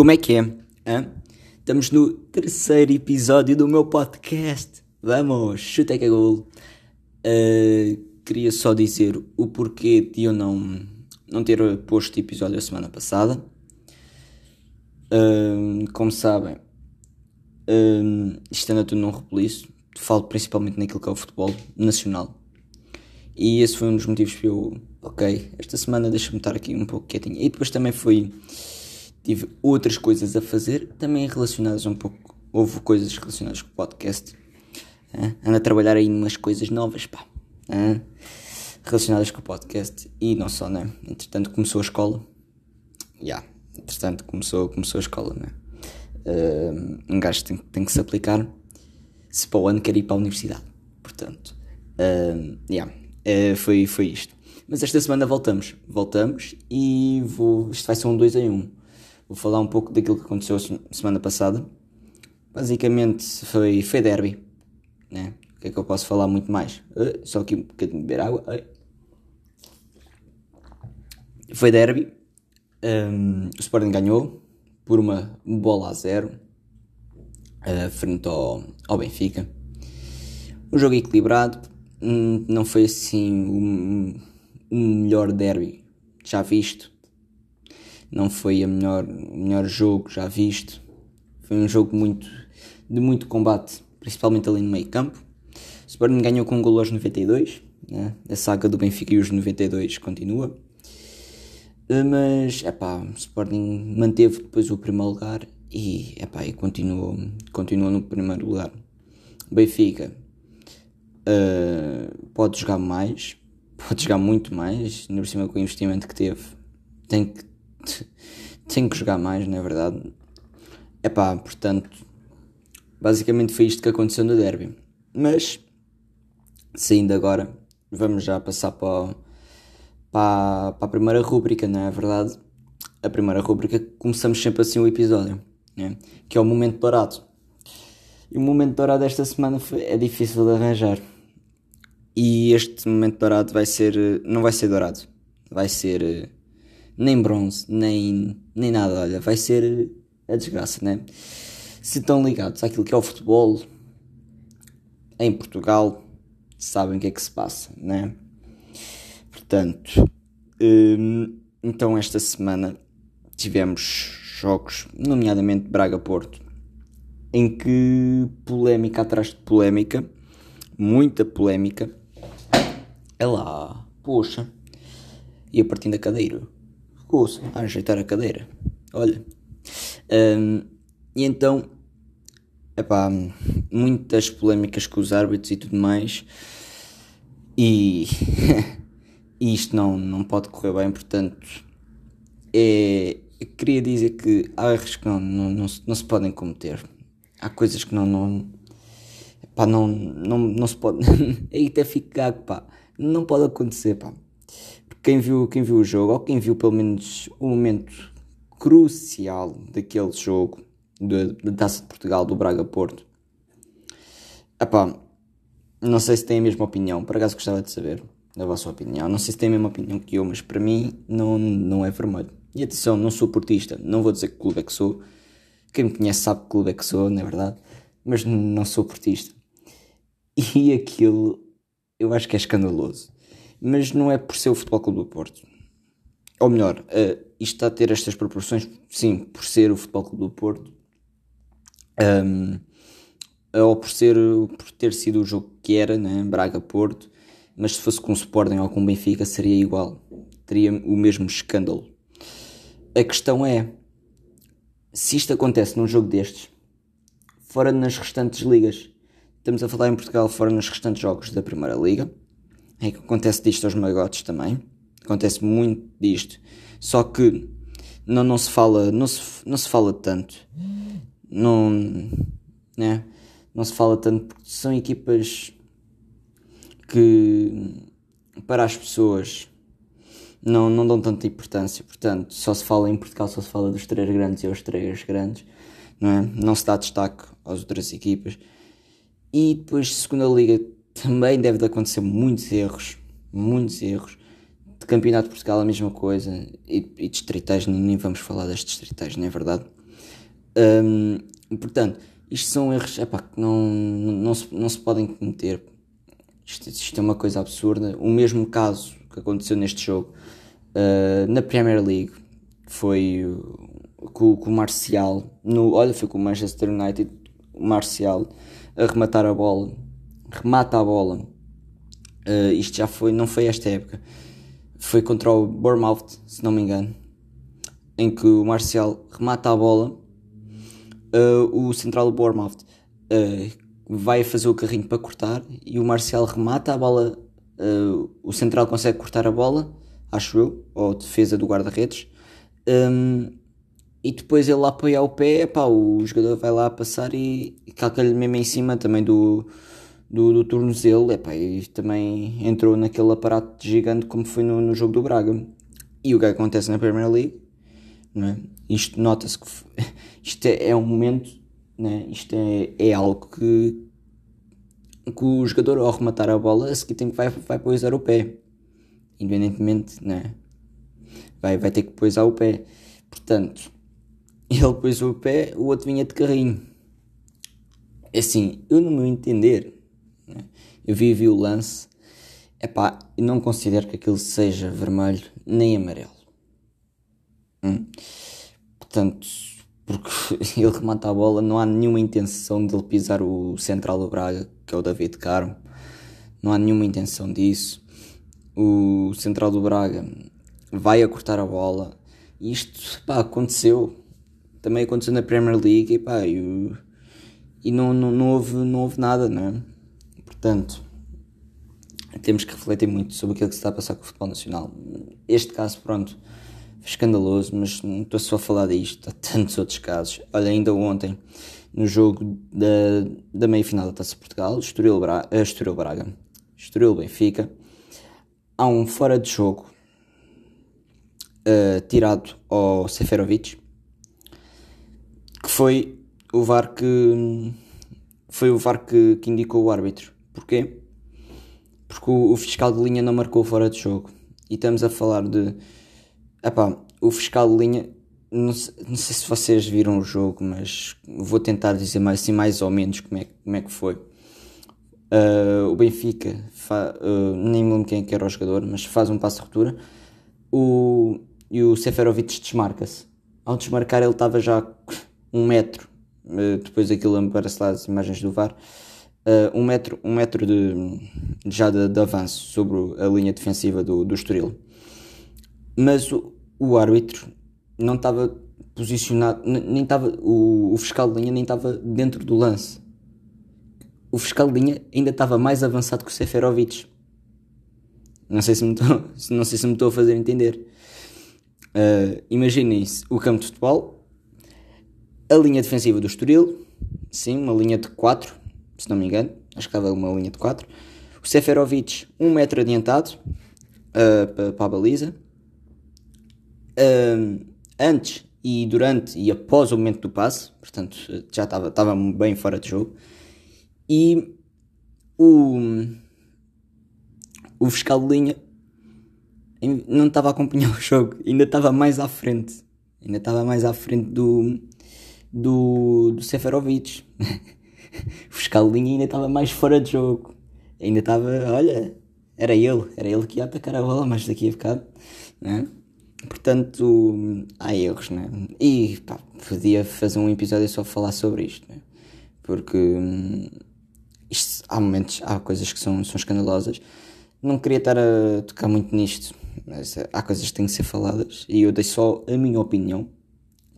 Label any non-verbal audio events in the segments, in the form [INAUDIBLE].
Como é que é? Hã? Estamos no terceiro episódio do meu podcast. Vamos, chuta que é gol. Uh, queria só dizer o porquê de eu não, não ter posto episódio a semana passada. Uh, como sabem, uh, isto anda tudo num repoliço. Falo principalmente naquilo que é o futebol nacional. E esse foi um dos motivos que eu, ok, esta semana deixa-me estar aqui um pouco quietinho. E depois também foi tive outras coisas a fazer, também relacionadas um pouco. Houve coisas relacionadas com o podcast. Uh, ando a trabalhar aí umas coisas novas, pá. Uh, relacionadas com o podcast. E não só, né? Entretanto começou a escola. Já. Yeah. Entretanto começou, começou a escola, né? Uh, um gajo tem, tem que se aplicar se para o ano quer ir para a universidade. Portanto, uh, yeah. Uh, foi, foi isto. Mas esta semana voltamos. Voltamos e vou. Isto vai ser um 2 em 1. Um. Vou falar um pouco daquilo que aconteceu semana passada. Basicamente foi, foi derby. Né? O que é que eu posso falar muito mais? Uh, só aqui um bocadinho de beber água. Uh. Foi derby. Um, o Sporting ganhou por uma bola a zero uh, frente ao, ao Benfica. Um jogo equilibrado. Um, não foi assim o um, melhor derby já visto não foi a melhor, o melhor jogo já visto. Foi um jogo muito, de muito combate, principalmente ali no meio campo. O Sporting ganhou com um gol aos 92. Né? A saga do Benfica e os 92 continua. Eh, mas, é o Sporting manteve depois o primeiro lugar e, é pá, e continuou, continuou no primeiro lugar. O Benfica uh, pode jogar mais, [LAUGHS] pode jogar muito mais, ainda por cima com o investimento que teve. Tem que tenho que jogar mais, não é verdade? É pá, portanto, basicamente foi isto que aconteceu no derby. Mas, saindo agora, vamos já passar para, para, para a primeira rúbrica, não é verdade? A primeira rúbrica, começamos sempre assim o episódio, né? que é o momento dourado. E o momento dourado desta semana foi, é difícil de arranjar. E este momento dourado vai ser. Não vai ser dourado, vai ser nem bronze, nem, nem nada. Olha, vai ser a desgraça, né? Se estão ligados àquilo que é o futebol em Portugal, sabem o que é que se passa, né? Portanto, hum, então esta semana tivemos jogos, nomeadamente Braga-Porto, em que polémica atrás de polémica, muita polémica. É lá, poxa, e a partir da cadeira a ajeitar a cadeira. Olha. Um, e então, epá, muitas polémicas com os árbitros e tudo mais. E, [LAUGHS] e isto não, não pode correr bem, portanto, é, queria dizer que há erros que não, não, não, se, não se podem cometer. Há coisas que não. não pá, não, não, não se pode. [LAUGHS] Aí até fica pá. Não pode acontecer, pá quem viu, quem viu o jogo, ou quem viu pelo menos o momento crucial daquele jogo da Taça de Portugal do Braga Porto, epá, não sei se tem a mesma opinião, por acaso gostava de saber a vossa opinião. Não sei se tem a mesma opinião que eu, mas para mim não, não é vermelho. E atenção, não sou portista, não vou dizer que clube é que sou. Quem me conhece sabe que clube é que sou, não é verdade? Mas não sou portista. E aquilo eu acho que é escandaloso mas não é por ser o Futebol Clube do Porto. Ou melhor, uh, isto está a ter estas proporções, sim, por ser o Futebol Clube do Porto, um, ou por, ser, por ter sido o jogo que era, né, Braga-Porto, mas se fosse com o Sporting ou com o Benfica seria igual, teria o mesmo escândalo. A questão é, se isto acontece num jogo destes, fora nas restantes ligas, estamos a falar em Portugal, fora nos restantes jogos da Primeira Liga, é que acontece disto aos magotes também. Acontece muito disto. Só que não, não se fala, não se, não se fala tanto. Não, né? não se fala tanto porque são equipas que para as pessoas não, não dão tanta importância. Portanto, só se fala em Portugal, só se fala dos três grandes e aos três grandes, não é? Não se dá destaque às outras equipas. E depois, segunda liga, também deve de acontecer muitos erros, muitos erros. De Campeonato de Portugal a mesma coisa, e, e distritais, nem vamos falar das distritais, não é verdade? Um, portanto, isto são erros epá, que não, não, se, não se podem cometer. Isto, isto, é uma coisa absurda. O mesmo caso que aconteceu neste jogo uh, na Premier League foi com, com o Marcial. No, olha, foi com o Manchester United. O Marcial a rematar a bola, remata a bola. Uh, isto já foi, não foi esta época, foi contra o Bournemouth, se não me engano, em que o Marcial remata a bola. Uh, o central do Bournemouth uh, vai fazer o carrinho para cortar e o Marcial remata a bola, o central consegue cortar a bola, acho eu, ou defesa do guarda-redes, um, e depois ele apoia o pé, pá, o jogador vai lá passar e calca-lhe mesmo em cima também do, do, do tornozelo, epá, e também entrou naquele aparato gigante como foi no, no jogo do Braga. E o que acontece na Premier League, não é? Isto nota-se que [LAUGHS] isto é, é, um momento, né? isto é, é algo que, que o jogador ao rematar a bola a seguir tem que vai, vai poisar o pé. Independentemente, vai, vai ter que poisar o pé. Portanto, [LAUGHS] ele pôs o pé, o outro vinha de carrinho. Assim, eu no meu entender? Eu vi, vi o lance, epá, e não considero que aquilo seja vermelho nem amarelo. Hum? Portanto, porque [LAUGHS] ele remata a bola, não há nenhuma intenção de ele pisar o central do Braga, que é o David Carmo. Não há nenhuma intenção disso. O central do Braga vai a cortar a bola. Isto pá, aconteceu. Também aconteceu na Premier League e, pá, e, e não, não, não, houve, não houve nada, não é? Portanto, temos que refletir muito sobre aquilo que se está a passar com o futebol nacional. Este caso, pronto, escandaloso, mas não estou só a falar disto, há tantos outros casos. Olha, ainda ontem, no jogo da, da meia-final da Taça de Portugal, Estoril, Bra uh, Estoril Braga, Estoril Benfica, há um fora de jogo uh, tirado ao Seferovic, que foi o VAR que foi o VAR que, que indicou o árbitro. Porquê? Porque o, o fiscal de linha não marcou fora de jogo. E estamos a falar de Epá, o fiscal de linha, não sei, não sei, se vocês viram o jogo, mas vou tentar dizer mais, assim, mais ou menos como é, como é que foi. Uh, o Benfica, fa, uh, nem me lembro quem é era o jogador, mas faz um passo de ruptura. O, e o Seferovic desmarca-se. Ao desmarcar, ele estava já um metro. Uh, depois daquilo aparece lá as imagens do VAR. Um metro, um metro de, já de, de avanço sobre a linha defensiva do, do Estoril mas o, o árbitro não estava posicionado, nem estava, o, o fiscal de linha nem estava dentro do lance. O fiscal de linha ainda estava mais avançado que o Seferovic. Não sei se me estou, [LAUGHS] não sei se me estou a fazer entender. Uh, Imaginem-se o campo de futebol, a linha defensiva do Estoril, sim, uma linha de 4, se não me engano, acho que estava uma linha de 4. O Seferovic, um metro adiantado uh, para a baliza antes e durante e após o momento do passe, portanto já estava, estava bem fora de jogo, e o, o fiscal de linha não estava a acompanhar [LAUGHS] o jogo, ainda estava mais à frente, ainda estava mais à frente do, do, do Seferovic. [LAUGHS] o [LAUGHS] fiscal de linha ainda estava mais fora de jogo, ainda estava, olha, era ele, era ele que ia atacar a bola mais daqui a bocado, né? Portanto, há erros, né? E pá, podia fazer um episódio só falar sobre isto, né? Porque hum, isto, há momentos, há coisas que são, são escandalosas. Não queria estar a tocar muito nisto, mas há coisas que têm que ser faladas e eu dei só a minha opinião.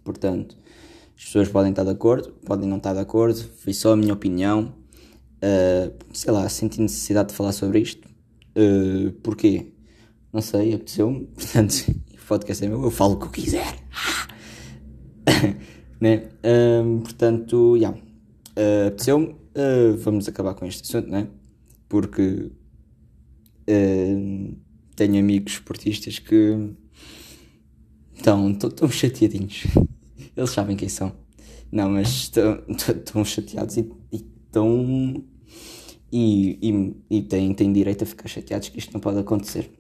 Portanto, as pessoas podem estar de acordo, podem não estar de acordo, foi só a minha opinião. Uh, sei lá, senti necessidade de falar sobre isto. Uh, porquê? Não sei, apeteceu-me. [LAUGHS] Portanto, podcast é meu, eu falo o que eu quiser. [LAUGHS] né? Um, portanto, já. Yeah. Uh, Apeteceu-me. Uh, vamos acabar com este assunto, né? Porque uh, tenho amigos esportistas que estão tão chateadinhos. Eles sabem quem são. Não, mas estão chateados e estão. E, e, e têm, têm direito a ficar chateados que isto não pode acontecer.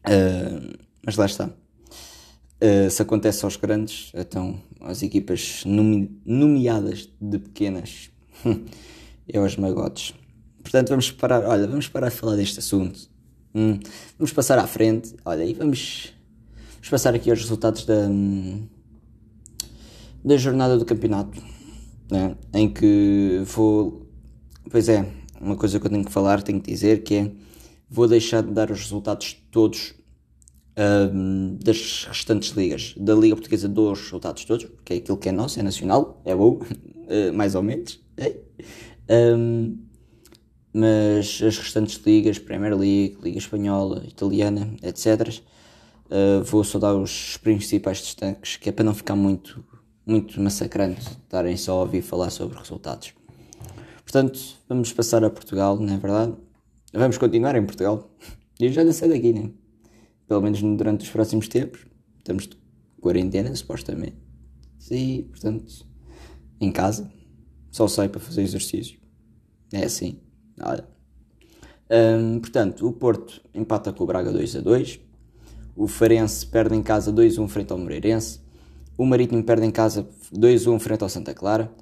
Uh, mas lá está. Uh, se acontece aos grandes, então as equipas nome nomeadas de pequenas [LAUGHS] é aos magotes. Portanto, vamos parar, olha, vamos parar de falar deste assunto. Hum, vamos passar à frente, olha, e vamos, vamos passar aqui aos resultados da, da jornada do campeonato, né? em que vou, pois é, uma coisa que eu tenho que falar, tenho que dizer, que é, vou deixar de dar os resultados todos um, das restantes ligas. Da Liga Portuguesa dou os resultados todos, porque é aquilo que é nosso, é nacional, é bom, uh, [LAUGHS] mais ou menos. Um, mas as restantes ligas, Premier League, Liga Espanhola, Italiana, etc., uh, eh, vou só dar os principais destaques, que é para não ficar muito, muito massacrante estarem só a ouvir falar sobre resultados. Portanto, vamos passar a Portugal, não é verdade? Vamos continuar em Portugal. [LAUGHS] Eu já não sei daqui, né? pelo menos durante os próximos tempos. Estamos de quarentena, supostamente. E, portanto, em casa. Só sai para fazer exercício. É assim. Olha. Um, portanto, o Porto empata com o Braga 2 a 2. O Farense perde em casa 2 a 1 frente ao Moreirense. O Marítimo perde em casa 2 a 1 frente ao Santa Clara.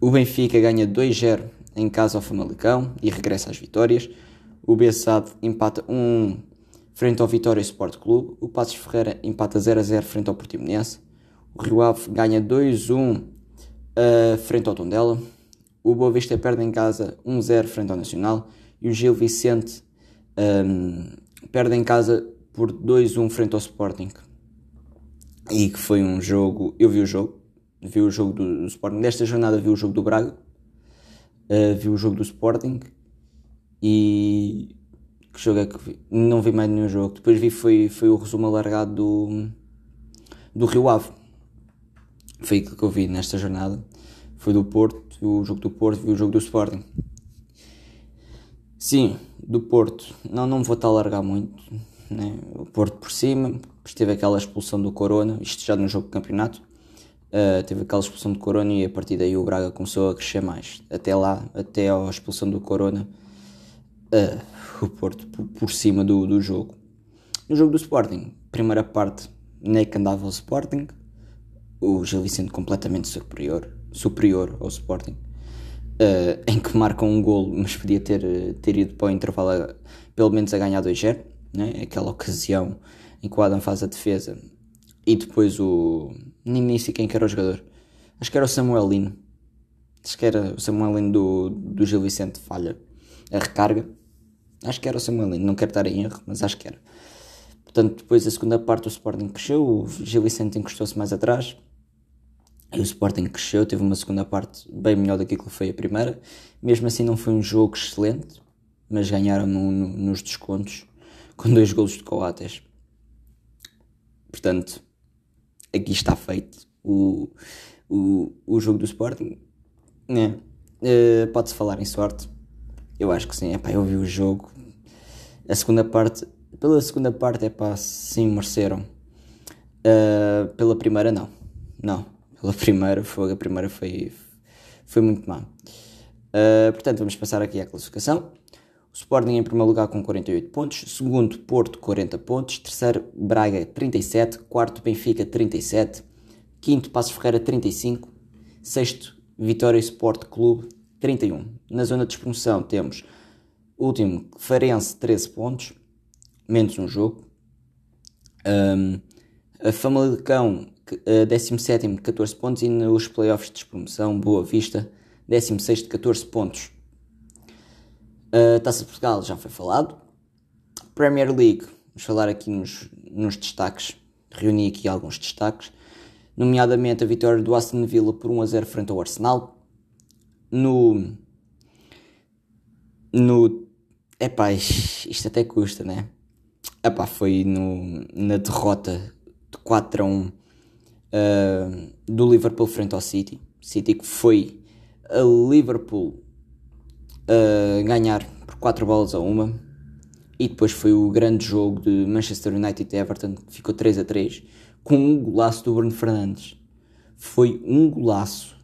O Benfica ganha 2-0 em casa ao Famalicão e regressa às vitórias. O Bessade empata 1 1 frente ao Vitória Sport Clube. O Passos Ferreira empata 0 a 0 frente ao Portimonense. O Rio Ave ganha 2-1 uh, eh, frente ao Tondela. O Boa Vista perde em casa 1-0 frente ao Nacional. E o Gil Vicente um, ehm, perde em casa por 2-1 frente ao Sporting. E que foi um jogo. Eu vi o jogo. Vi o jogo do, do Sporting. Nesta jornada vi o jogo do Braga. Uh, vi o jogo do Sporting. E que jogo é que vi? Não vi mais nenhum jogo. Depois vi foi, foi o resumo alargado do, do Rio Ave. Foi aquilo que eu vi nesta jornada. Foi do Porto, o jogo do Porto, vi o jogo do Sporting. Sim, do Porto. Não, não vou estar a largar muito. Né? O Porto por cima, depois teve aquela expulsão do Corona, isto já no jogo do campeonato. Uh, teve aquela expulsão do Corona e a partir daí o Braga começou a crescer mais. Até lá, até a expulsão do Corona. Uh, o Porto por, por cima do, do jogo. No jogo do Sporting, primeira parte, nem que andava o Sporting, o Gil Vicente completamente superior, superior ao Sporting, uh, em que marcam um golo, mas podia ter, ter ido para o intervalo pelo menos a ganhar 2-0, né? aquela ocasião em que o Adam faz a defesa e depois o. Nem, sei quem que era o jogador, acho que era o Samuel Lino, acho que era o Samuel Lino do, do Gil Vicente, falha a recarga Acho que era o Samuelino, não quero estar em erro, mas acho que era. Portanto, depois a segunda parte o Sporting cresceu, o Gil Vicente encostou-se mais atrás e o Sporting cresceu, teve uma segunda parte bem melhor do que foi a primeira. Mesmo assim não foi um jogo excelente, mas ganharam no, no, nos descontos com dois golos de Coates. Portanto, aqui está feito o, o, o jogo do Sporting. É. Uh, Pode-se falar em sorte, eu acho que sim, é pá, eu vi o jogo. A segunda parte, pela segunda parte, é pá, sim, mereceram. Uh, pela primeira, não. Não, pela [LAUGHS] primeira, foi, a primeira foi, foi muito má. Uh, portanto, vamos passar aqui à classificação. Sporting em primeiro lugar com 48 pontos, segundo Porto 40 pontos, terceiro Braga 37, quarto Benfica 37, quinto Passo Ferreira 35, sexto Vitória Sport Clube 31. Na zona de expansão temos último Farense 13 pontos, menos um jogo. Um, a Famalicão, uh, 17 14 pontos. E nos playoffs de despromoção, Boa Vista, 16 de 14 pontos. Uh, Taça de Portugal já foi falado. Premier League, vamos falar aqui nos, nos destaques. Reuni aqui alguns destaques, nomeadamente a vitória do Aston Villa por 1 a 0 frente ao Arsenal no. No. Epá, isto até custa, né? Epá, foi no, na derrota de 4 a 1 uh, do Liverpool frente ao City. City que foi a Liverpool ganhar por 4 bolas a uma. E depois foi o grande jogo de Manchester United e Everton, que ficou 3 a 3 com um golaço do Bruno Fernandes. Foi um golaço.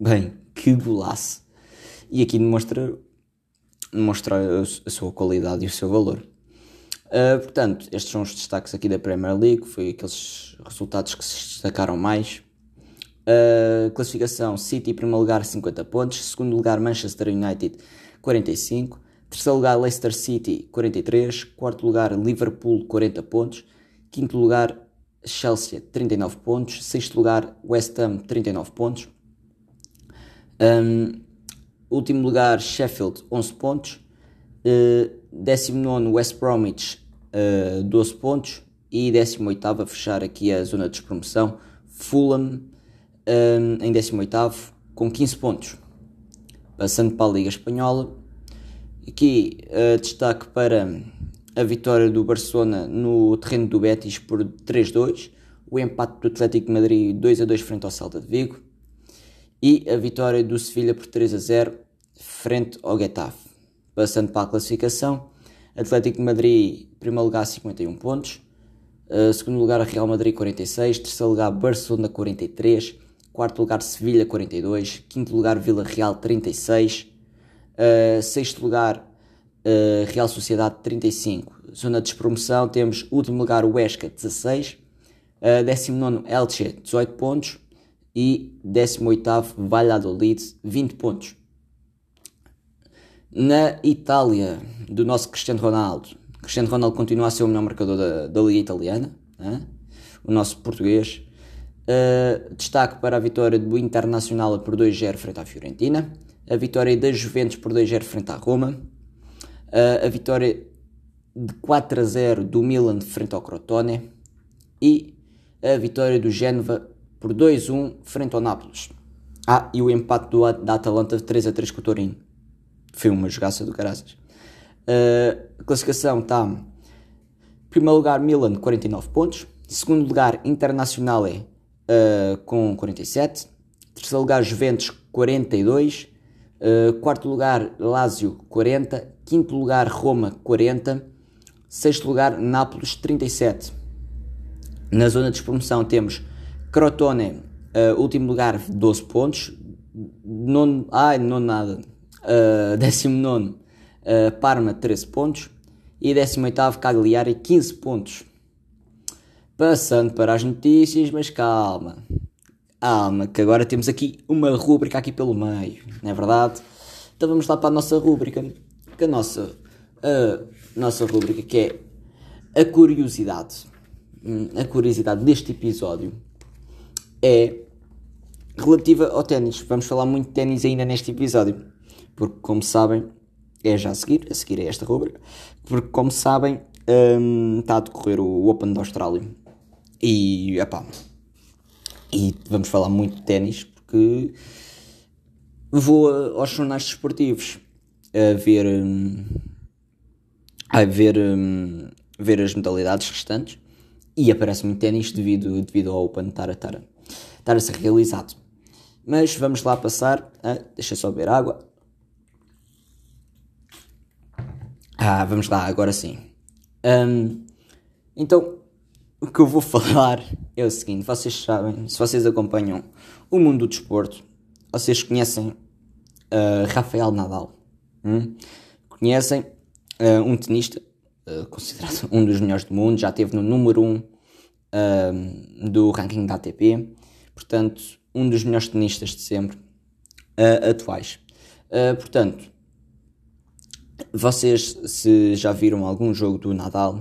Bem, que golaço! E aqui demonstra, demonstra a sua qualidade e o seu valor. Uh, portanto, estes são os destaques aqui da Premier League, foi aqueles resultados que se destacaram mais. Uh, classificação: City, primeiro lugar, 50 pontos. Segundo lugar, Manchester United, 45. Terceiro lugar, Leicester City, 43. Quarto lugar, Liverpool, 40 pontos. Quinto lugar, Chelsea, 39 pontos. Sexto lugar, West Ham, 39 pontos. Um, último lugar, Sheffield, 11 pontos. Uh, 19 West Bromwich, uh, 12 pontos. E 18 a fechar aqui a zona de despromoção, Fulham, um, em 18 com 15 pontos. Passando para a Liga Espanhola, aqui uh, destaque para a vitória do Barcelona no terreno do Betis por 3-2, o empate do Atlético de Madrid 2-2 frente ao Celta de Vigo e a vitória do Sevilha por 3-0 frente ao Getafe. Passando para a classificação, Atlético de Madrid, primeiro lugar, 51 pontos. Uh, segundo lugar, Real Madrid, 46. Terceiro lugar, Barcelona, 43. Quarto lugar, Sevilha, 42. Quinto lugar, Vila Real, 36. Uh, sexto lugar, uh, Real Sociedade, 35. Zona de despromoção, temos último lugar, Huesca, 16. Uh, 19 Elche, 18 pontos. E 18 Valladolid, 20 pontos. Na Itália, do nosso Cristiano Ronaldo. Cristiano Ronaldo continua a ser o melhor marcador da, da Liga Italiana, né? o nosso português. Uh, destaque para a vitória do Internacional por 2-0 frente à Fiorentina, a vitória da Juventus por 2-0 frente à Roma, uh, a vitória de 4-0 do Milan frente ao Crotone e a vitória do Génova por 2-1 frente ao Nápoles. Ah, e o empate do, da Atalanta 3-3 com o Torino foi uma jogaça do caraças. Uh, a classificação está primeiro lugar Milan 49 pontos, segundo lugar Internacional uh, com 47, terceiro lugar Juventus 42, uh, quarto lugar Lazio 40, quinto lugar Roma 40, sexto lugar Nápoles 37. Na zona de promoção temos Crotone, uh, último lugar 12 pontos, não, ai, não nada, Uh, 19 uh, Parma 13 pontos. E 18 Cagliari 15 pontos. Passando para as notícias, mas calma. Calma, que agora temos aqui uma rúbrica aqui pelo meio, não é verdade? Então vamos lá para a nossa rúbrica, que a nossa, a nossa rúbrica que é a curiosidade. Hum, a curiosidade deste episódio é relativa ao ténis. Vamos falar muito de ténis ainda neste episódio porque como sabem, é já a seguir, a seguir é esta rubrica, porque como sabem, um, está a decorrer o Open da Austrália. E, epá, e vamos falar muito de ténis, porque vou aos jornais desportivos a ver, um, a ver, um, ver as modalidades restantes e aparece muito ténis devido, devido ao Open estar a, estar, a, estar a ser realizado. Mas vamos lá passar a. Deixa só beber água. Ah, vamos lá, agora sim. Um, então, o que eu vou falar é o seguinte: vocês sabem, se vocês acompanham o mundo do desporto, vocês conhecem uh, Rafael Nadal. Hum? Conhecem uh, um tenista uh, considerado [LAUGHS] um dos melhores do mundo, já esteve no número 1 um, do ranking da ATP, portanto, um dos melhores tenistas de sempre atuais. portanto, vocês, se já viram algum jogo do Nadal,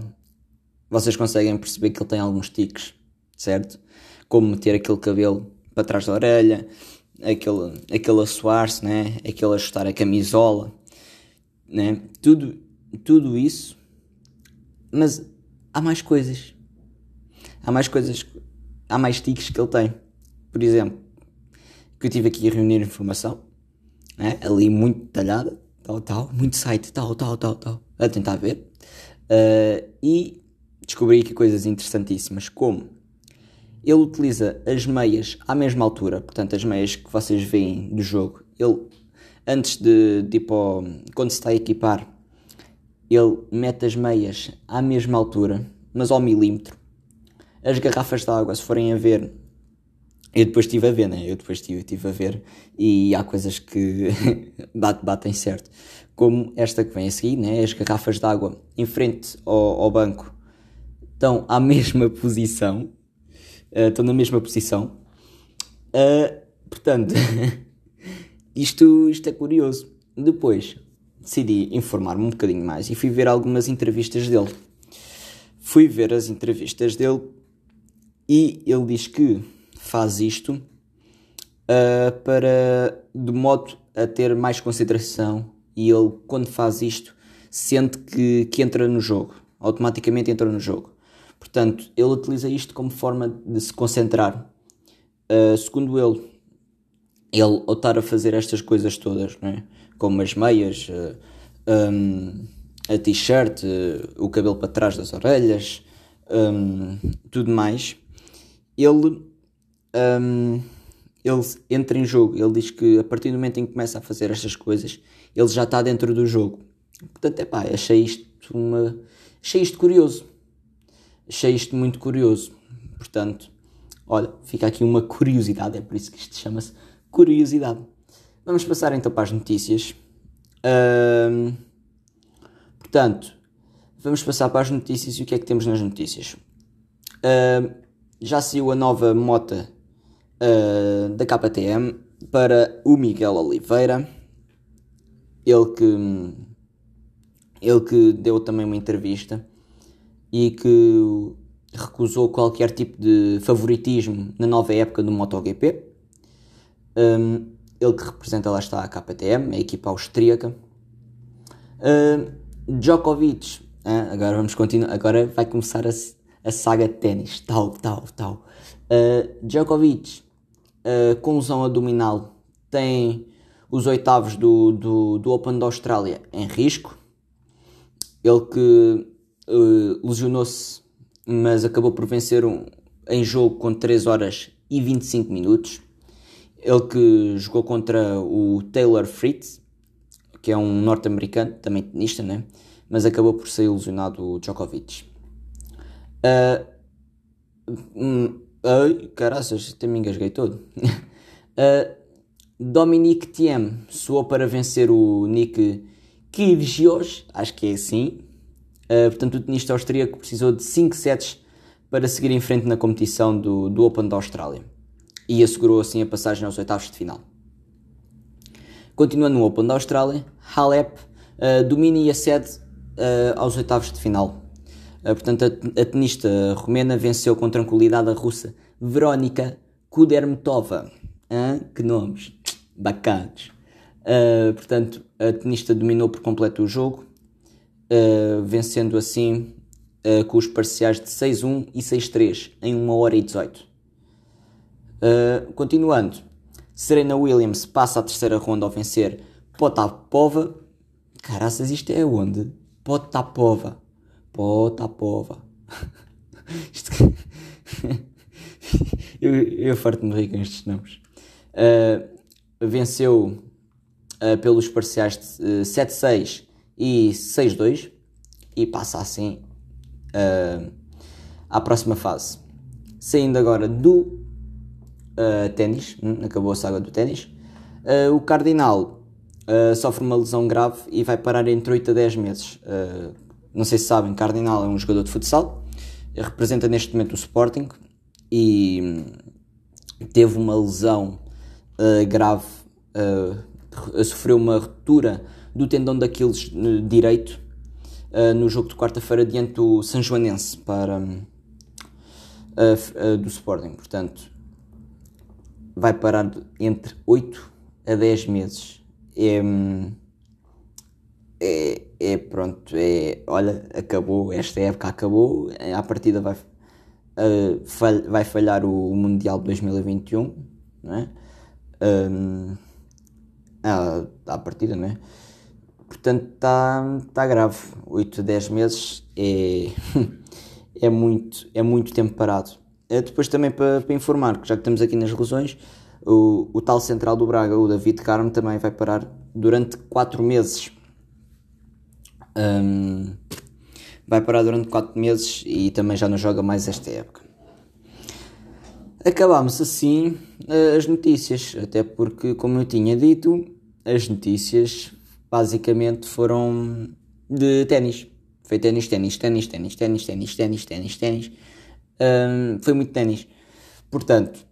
vocês conseguem perceber que ele tem alguns tiques, certo? Como meter aquele cabelo para trás da orelha, aquele, aquele assoar-se, né? aquele ajustar a camisola, né? tudo, tudo isso. Mas há mais coisas. Há mais coisas, há mais tiques que ele tem. Por exemplo, que eu tive aqui a reunir informação, né? ali muito detalhada tal, tal, muito site, tal, tal, tal, tal, a tentar ver. Uh, e descobri aqui coisas interessantíssimas, como ele utiliza as meias à mesma altura, portanto, as meias que vocês veem do jogo, ele, antes de, tipo, quando se está a equipar, ele mete as meias à mesma altura, mas ao milímetro. As garrafas de água, se forem a ver, Eu depois estive a ver, né? Eu depois estive, estive a ver e há coisas que [LAUGHS] bate, batem certo. Como esta que vem a seguir, né? As garrafas de água em frente ao, ao banco estão à [LAUGHS] mesma posição. Uh, estão na mesma posição. Uh, portanto, [LAUGHS] isto, isto é curioso. Depois decidi informar-me um bocadinho mais e fui ver algumas entrevistas dele. Fui ver as entrevistas dele e ele diz que faz isto uh, para de modo a ter mais consideração e ele quando faz isto sente que, que entra no jogo, automaticamente entra no jogo. Portanto, ele utiliza isto como forma de se concentrar. Uh, segundo ele, ele ao estar a fazer estas coisas todas, é? como as meias, uh, ah, um, a t-shirt, uh, o cabelo para trás das orelhas, um, tudo mais, ele, um, ele entra em jogo. Ele diz que a partir do momento em que começa a fazer estas coisas, ele já está dentro do jogo. Portanto, é pá, achei isto uma. Achei isto curioso. Achei isto muito curioso. Portanto, olha, fica aqui uma curiosidade, é por isso que isto chama-se curiosidade. Vamos passar então para as notícias. Um, portanto, vamos passar para as notícias e o que é que temos nas notícias? Um, já saiu a nova mota uh, da KTM para o Miguel Oliveira. Ele que, ele que deu também uma entrevista e que recusou qualquer tipo de favoritismo na nova época do MotoGP. Um, ele que representa lá está a KTM, a equipa austríaca. Uh, Djokovic, agora vamos continuar, agora vai começar a, a saga de ténis, tal, tal, tal. Uh, Djokovic, uh, com lesão abdominal, tem os oitavos do, do, do Open da Austrália em risco. Ele que uh, lesionou-se, mas acabou por vencer um, em jogo com 3 horas e 25 minutos. Ele que jogou contra o Taylor Fritz, que é um norte-americano, também tenista, né? mas acabou por ser ilusionado o Djokovic. Uh, ai, caraças, até me engasguei todo. uh, [LAUGHS] Dominique Thiem soou para vencer o Nick Kyrgios, acho que é assim. Uh, portanto, o tenista austríaco precisou de 5 sets para seguir em frente na competição do, do Open da Austrália e assegurou assim a passagem aos oitavos de final. Continuando no Open da Austrália, Halep uh, domina e acede uh, aos oitavos de final. Uh, portanto, a, a, tenista romena venceu com tranquilidade a russa Verónica Kudermetova. Que nomes bacanas. portanto, a tenista dominou por completo o jogo, vencendo assim com os parciais de 6-1 e 6-3 em 1 hora e 18. Uh, continuando, Serena Williams passa a terceira ronda ao vencer Potapova. Caraças, isto é onde? Potapova. Potapova. [LAUGHS] isto... [LAUGHS] eu eu farto-me rir com estes nomes. Uh, venceu uh, pelos parciais de uh, 7-6 e 6-2 e passa assim à próxima fase. Saindo agora do uh, ténis, hum, acabou a saga do ténis. Uh, o Cardinal uh, sofre uma lesão grave e vai parar entre 8 a 10 meses. Uh, não sei se sabem, Cardinal é um jogador de futsal, representa neste momento o Sporting e hum, teve uma lesão grave, sofreu uma ruptura do tendão daqueles direito no jogo de quarta-feira diante do São Joanense para, hum, do Sporting. Portanto, vai parar entre 8 a 10 meses. É, é, é pronto, é, olha, acabou, esta época acabou, à partida vai, uh, vai falhar o Mundial de 2021, não é? Um, à, à partida, não é? Portanto, está tá grave. 8 a 10 meses é, [LAUGHS] é, muito, é muito tempo parado. É depois também para, informar, que já que estamos aqui nas lesões, o, o tal central do Braga, o David Carmo, também vai parar durante 4 meses. Um, vai parar durante 4 meses e também já não joga mais esta época. Acabámos assim as notícias, até porque, como eu tinha dito, as notícias basicamente foram de ténis. Foi ténis, ténis, ténis, ténis, ténis, ténis, ténis, ténis, ténis. Um, foi muito ténis. Portanto,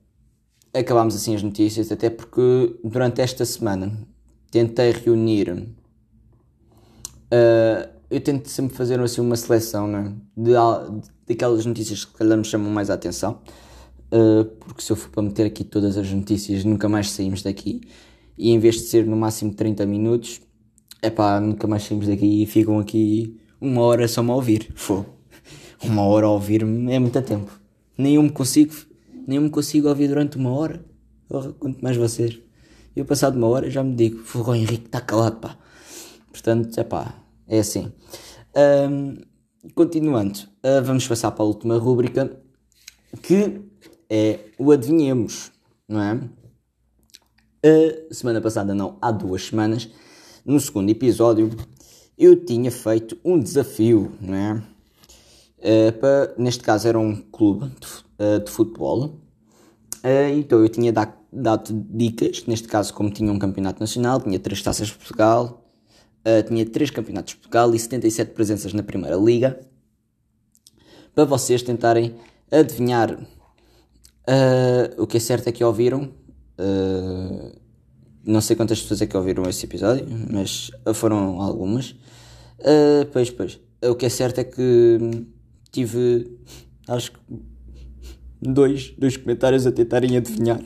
acabámos assim as notícias, até porque durante esta semana tentei reunir. Uh, eu tento sempre fazer assim uma seleção né, de, daquelas notícias que calhar me chamam mais a atenção. Uh, porque se eu for para meter aqui todas as notícias, nunca mais saímos daqui. E em vez de ser no máximo 30 minutos, é pá, nunca mais saímos daqui e ficam aqui uma hora só-me a ouvir. Fô, [LAUGHS] uma hora a ouvir-me é muito tempo. Nem eu me consigo, nem me consigo ouvir durante uma hora. Quanto mais vocês. Eu passado uma hora já me digo, Fogo Henrique, está calado, pá. Portanto, é pá, é assim. Um, continuando, uh, vamos passar para a última rúbrica, que é o adivinhemos, não é? A semana passada, não, há duas semanas, no segundo episódio, eu tinha feito um desafio, não é? Uh, para, neste caso era um clube de, uh, de futebol, uh, então eu tinha dado, dado dicas, neste caso como tinha um campeonato nacional, tinha três taças de Portugal, tinha três campeonatos de Portugal e 77 presenças na primeira liga, para vocês tentarem adivinhar o que é certo é que ouviram, não sei quantas pessoas é que ouviram esse episódio, mas foram algumas. Uh, pois, pois. O que é certo é que tive, acho que, dois, dois comentários a tentarem adivinhar.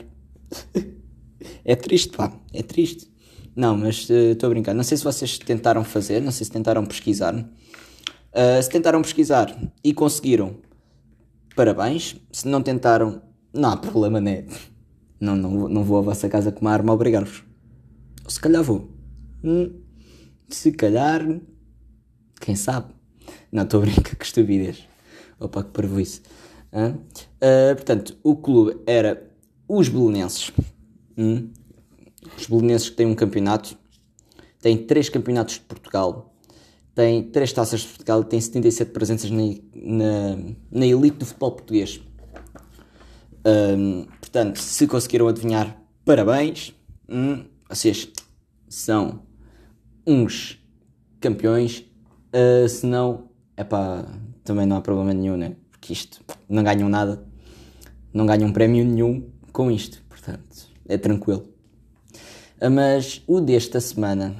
[LAUGHS] é triste, pá, é triste. Não, mas estou uh, a brincar. Não sei se vocês tentaram fazer, não sei se tentaram pesquisar. Uh, se tentaram pesquisar e conseguiram, parabéns. Se não tentaram, não há problema, né? Não, não, não vou à vossa casa com uma arma obrigar-vos. Se calhar vou. Hum, se calhar. Quem sabe? Não, estou a brincar, que estupidez. Opa, que parvoíce. Uh, uh, portanto, o clube era os Belenenses. Hum? Os Belenenses que têm um campeonato. Têm três campeonatos de Portugal. Tem três taças de Portugal e tem 77 presenças na, na, na elite do futebol português. Um, portanto, se conseguiram adivinhar, parabéns. Hum, vocês são uns campeões. Uh, se não, é pá, também não há problema nenhum, né? Porque isto não ganham nada, não ganham prémio nenhum com isto, portanto, é tranquilo. Uh, mas o desta semana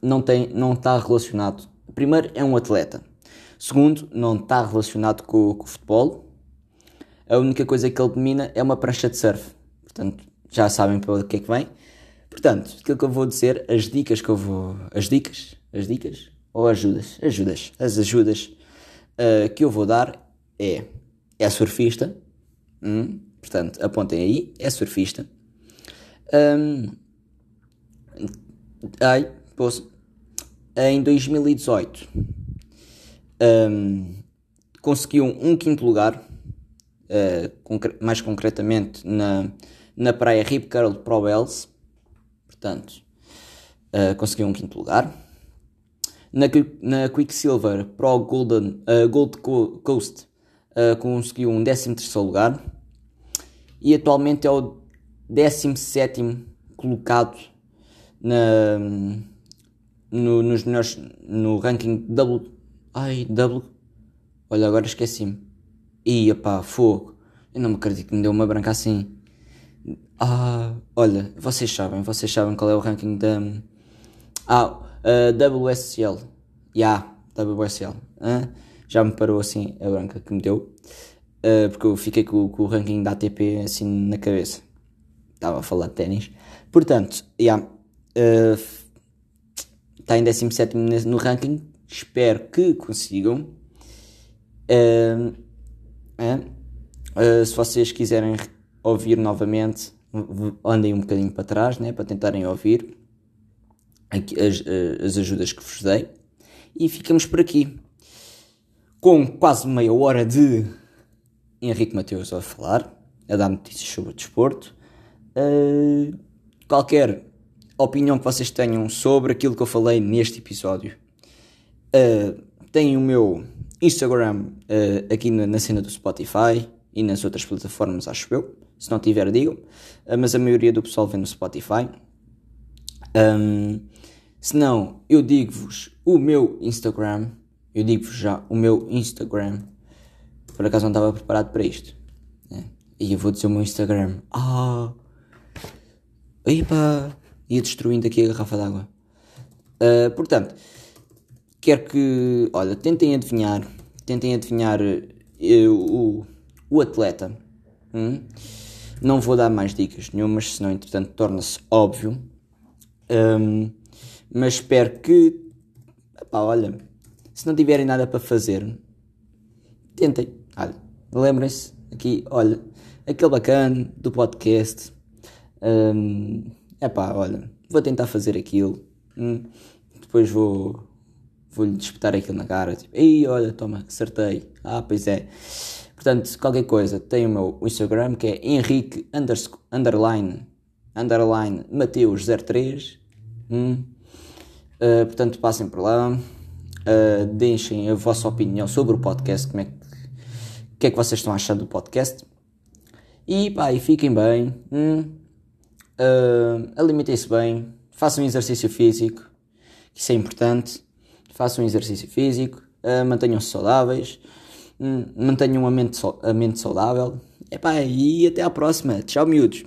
não tem, não está relacionado. Primeiro, é um atleta. Segundo, não está relacionado com, com o futebol. A única coisa que ele domina é uma prancha de surf. Portanto, já sabem para o que é que vem. Portanto, aquilo que eu vou dizer, as dicas que eu vou. As dicas? As dicas? Ou ajudas? Ajudas. As ajudas uh, que eu vou dar é. É surfista. Hum, portanto, apontem aí. É surfista. Um, ai, posso. Em 2018 um, conseguiu um quinto lugar, uh, concre mais concretamente na, na praia Rip Curl Pro Wells portanto, uh, conseguiu um quinto lugar. Na, na Quicksilver Pro Golden, uh, Gold Coast uh, conseguiu um 13 lugar e atualmente é o 17 colocado na, no, nos melhores, no ranking double. Ai, double. Olha, agora esqueci-me. Ia pá, fogo. Eu não me acredito que me deu uma branca assim. Ah, olha, vocês sabem, vocês sabem qual é o ranking da. Ah, uh, WSL. Ya, yeah, WSL. Já me parou assim a branca que me deu. Uh, porque eu fiquei com, com, o ranking da ATP assim na cabeça. Estava a falar de ténis. Portanto, já. Yeah, está em 17 no ranking. Espero que consigam. Uh, se vocês quiserem ouvir novamente, andem um bocadinho para trás, né, para tentarem ouvir as, as ajudas que vos dei. E ficamos por aqui. Com quase meia hora de Henrique Mateus a falar, a dar notícias sobre o desporto. Uh, qualquer opinião que vocês tenham sobre aquilo que eu falei neste episódio, uh, tem o meu Instagram uh, aqui na, na cena do Spotify e nas outras plataformas, acho eu. Se não tiver, digam. Uh, mas a maioria do pessoal vê no Spotify. Um, se não, eu digo-vos o meu Instagram. Eu digo-vos já o meu Instagram. Por acaso não estava preparado para isto. Né? E eu vou dizer o meu Instagram. Ah! Epa! Ia destruindo aqui a garrafa d'água. Uh, portanto, quero que. Olha, tentem adivinhar. Tentem adivinhar uh, o, o atleta. Hum? Não vou dar mais dicas nenhumas, senão entretanto torna-se óbvio. Um, mas espero que. Epá, olha, se não tiverem nada para fazer, tentem. Olha, lembrem-se aqui, olha, aquele bacana do podcast. Um, epá, olha, vou tentar fazer aquilo. Hum, depois vou vou-lhe disputar aquilo na cara, tipo, ei, olha, toma, acertei. Ah, pois é. Portanto, qualquer coisa, tem o meu Instagram que é Henrique underline, underline Mateus03. Hum. Uh, portanto, passem por lá, uh, deixem a vossa opinião sobre o podcast, como é que, que é que vocês estão achando do podcast. E pá, e fiquem bem, hum. uh, alimentem-se bem, façam exercício físico, isso é importante. Façam exercício físico, uh, mantenham-se saudáveis, um, mantenham a mente, a mente saudável. Epá, e até à próxima. Tchau, miúdos.